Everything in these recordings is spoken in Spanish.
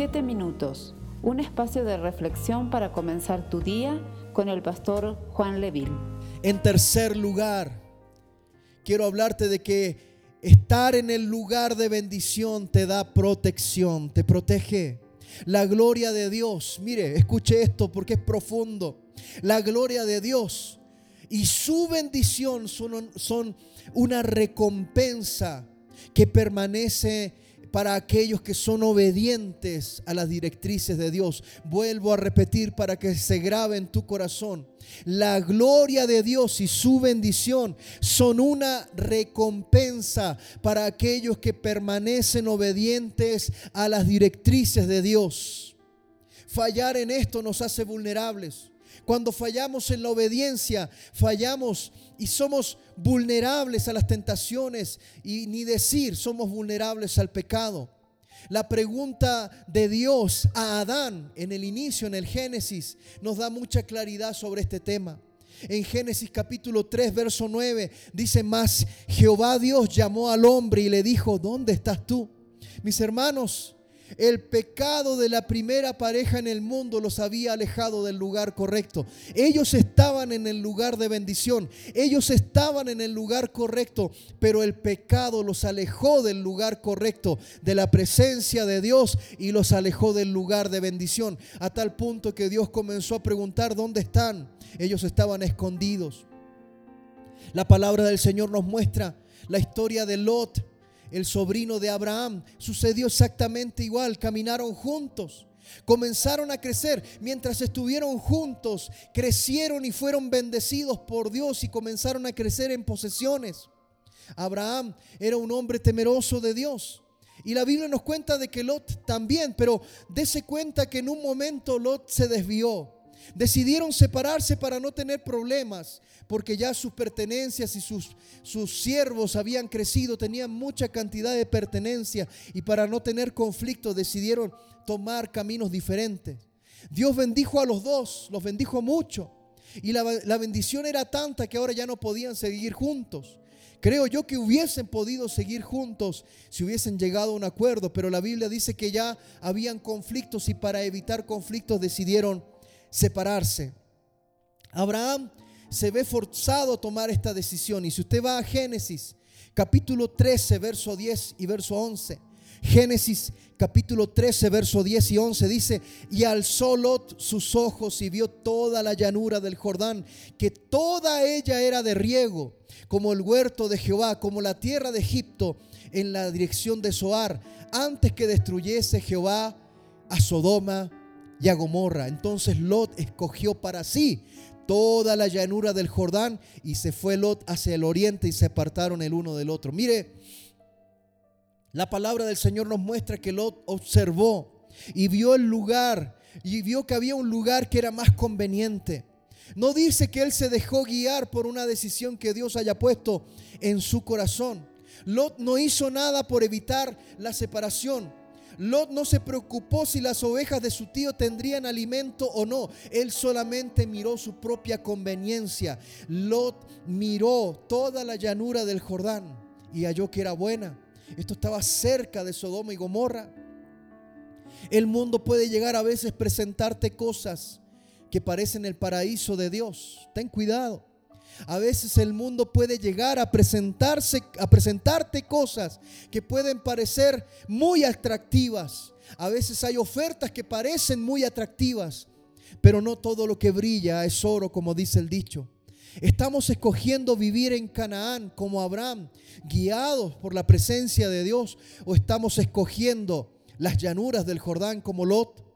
Siete minutos, un espacio de reflexión para comenzar tu día con el pastor Juan Leville. En tercer lugar, quiero hablarte de que estar en el lugar de bendición te da protección, te protege. La gloria de Dios, mire, escuche esto porque es profundo. La gloria de Dios y su bendición son, son una recompensa que permanece para aquellos que son obedientes a las directrices de Dios. Vuelvo a repetir para que se grabe en tu corazón. La gloria de Dios y su bendición son una recompensa para aquellos que permanecen obedientes a las directrices de Dios. Fallar en esto nos hace vulnerables. Cuando fallamos en la obediencia, fallamos y somos vulnerables a las tentaciones y ni decir somos vulnerables al pecado. La pregunta de Dios a Adán en el inicio, en el Génesis, nos da mucha claridad sobre este tema. En Génesis capítulo 3, verso 9, dice más, Jehová Dios llamó al hombre y le dijo, ¿dónde estás tú? Mis hermanos, el pecado de la primera pareja en el mundo los había alejado del lugar correcto. Ellos estaban en el lugar de bendición. Ellos estaban en el lugar correcto, pero el pecado los alejó del lugar correcto, de la presencia de Dios y los alejó del lugar de bendición. A tal punto que Dios comenzó a preguntar, ¿dónde están? Ellos estaban escondidos. La palabra del Señor nos muestra la historia de Lot el sobrino de Abraham. Sucedió exactamente igual, caminaron juntos. Comenzaron a crecer mientras estuvieron juntos, crecieron y fueron bendecidos por Dios y comenzaron a crecer en posesiones. Abraham era un hombre temeroso de Dios. Y la Biblia nos cuenta de que Lot también, pero dése cuenta que en un momento Lot se desvió. Decidieron separarse para no tener problemas, porque ya sus pertenencias y sus, sus siervos habían crecido, tenían mucha cantidad de pertenencia y para no tener conflicto decidieron tomar caminos diferentes. Dios bendijo a los dos, los bendijo mucho. Y la, la bendición era tanta que ahora ya no podían seguir juntos. Creo yo que hubiesen podido seguir juntos si hubiesen llegado a un acuerdo, pero la Biblia dice que ya habían conflictos y para evitar conflictos decidieron separarse. Abraham se ve forzado a tomar esta decisión. Y si usted va a Génesis capítulo 13, verso 10 y verso 11. Génesis capítulo 13, verso 10 y 11 dice, y alzó Lot sus ojos y vio toda la llanura del Jordán, que toda ella era de riego, como el huerto de Jehová, como la tierra de Egipto, en la dirección de Zoar, antes que destruyese Jehová a Sodoma y a Gomorra. Entonces Lot escogió para sí toda la llanura del Jordán y se fue Lot hacia el oriente y se apartaron el uno del otro. Mire, la palabra del Señor nos muestra que Lot observó y vio el lugar y vio que había un lugar que era más conveniente. No dice que él se dejó guiar por una decisión que Dios haya puesto en su corazón. Lot no hizo nada por evitar la separación. Lot no se preocupó si las ovejas de su tío tendrían alimento o no. Él solamente miró su propia conveniencia. Lot miró toda la llanura del Jordán y halló que era buena. Esto estaba cerca de Sodoma y Gomorra. El mundo puede llegar a veces presentarte cosas que parecen el paraíso de Dios. Ten cuidado. A veces el mundo puede llegar a presentarse, a presentarte cosas que pueden parecer muy atractivas. A veces hay ofertas que parecen muy atractivas, pero no todo lo que brilla es oro, como dice el dicho. Estamos escogiendo vivir en Canaán como Abraham, guiados por la presencia de Dios, o estamos escogiendo las llanuras del Jordán como Lot.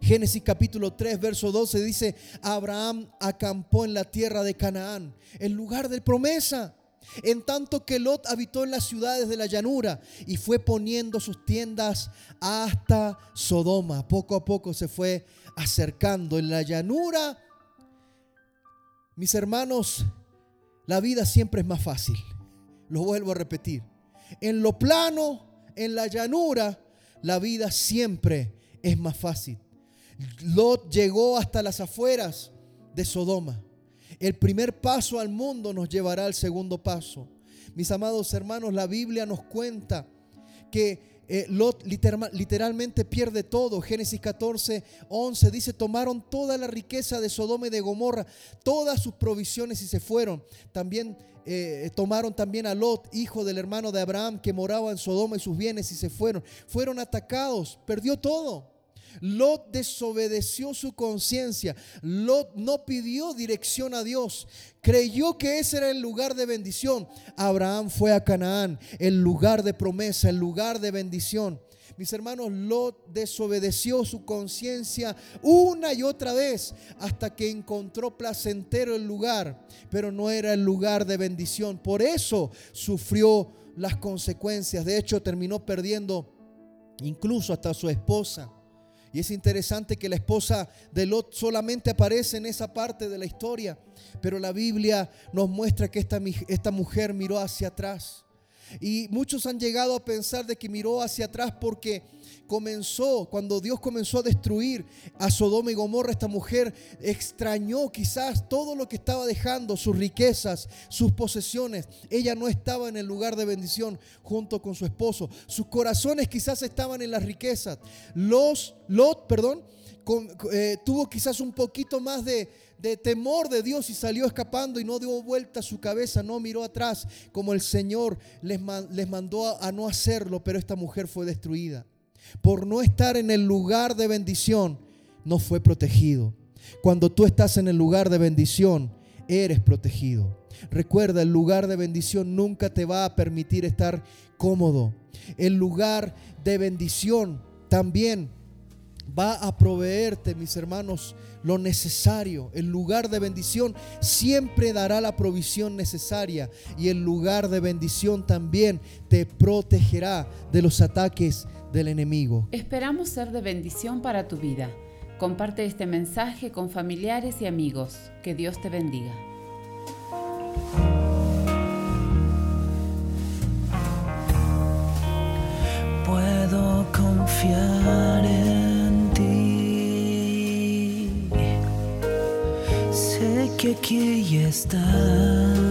Génesis capítulo 3, verso 12 dice, Abraham acampó en la tierra de Canaán, el lugar de promesa. En tanto que Lot habitó en las ciudades de la llanura y fue poniendo sus tiendas hasta Sodoma. Poco a poco se fue acercando en la llanura. Mis hermanos, la vida siempre es más fácil. Lo vuelvo a repetir. En lo plano, en la llanura, la vida siempre es más fácil. Lot llegó hasta las afueras de Sodoma. El primer paso al mundo nos llevará al segundo paso. Mis amados hermanos, la Biblia nos cuenta que eh, Lot literalmente pierde todo. Génesis 14, 11 dice, tomaron toda la riqueza de Sodoma y de Gomorra, todas sus provisiones y se fueron. También eh, tomaron también a Lot, hijo del hermano de Abraham, que moraba en Sodoma y sus bienes y se fueron. Fueron atacados, perdió todo. Lot desobedeció su conciencia. Lot no pidió dirección a Dios. Creyó que ese era el lugar de bendición. Abraham fue a Canaán, el lugar de promesa, el lugar de bendición. Mis hermanos, Lot desobedeció su conciencia una y otra vez hasta que encontró placentero el lugar, pero no era el lugar de bendición. Por eso sufrió las consecuencias. De hecho, terminó perdiendo incluso hasta su esposa. Y es interesante que la esposa de Lot solamente aparece en esa parte de la historia, pero la Biblia nos muestra que esta, esta mujer miró hacia atrás. Y muchos han llegado a pensar de que miró hacia atrás porque comenzó, cuando Dios comenzó a destruir a Sodoma y Gomorra, esta mujer extrañó quizás todo lo que estaba dejando, sus riquezas, sus posesiones. Ella no estaba en el lugar de bendición junto con su esposo. Sus corazones quizás estaban en las riquezas. Los, Lot, perdón, eh, tuvo quizás un poquito más de, de temor de Dios y salió escapando y no dio vuelta su cabeza, no miró atrás como el Señor les, les mandó a, no hacerlo, pero esta mujer fue destruida. Por no estar en el lugar de bendición, no fue protegido. Cuando tú estás en el lugar de bendición, eres protegido. Recuerda, el lugar de bendición nunca te va a permitir estar cómodo. El lugar de bendición también va a proveerte, mis hermanos, lo necesario. El lugar de bendición siempre dará la provisión necesaria y el lugar de bendición también te protegerá de los ataques del enemigo. Esperamos ser de bendición para tu vida. Comparte este mensaje con familiares y amigos. Que Dios te bendiga. Que aquí ya está.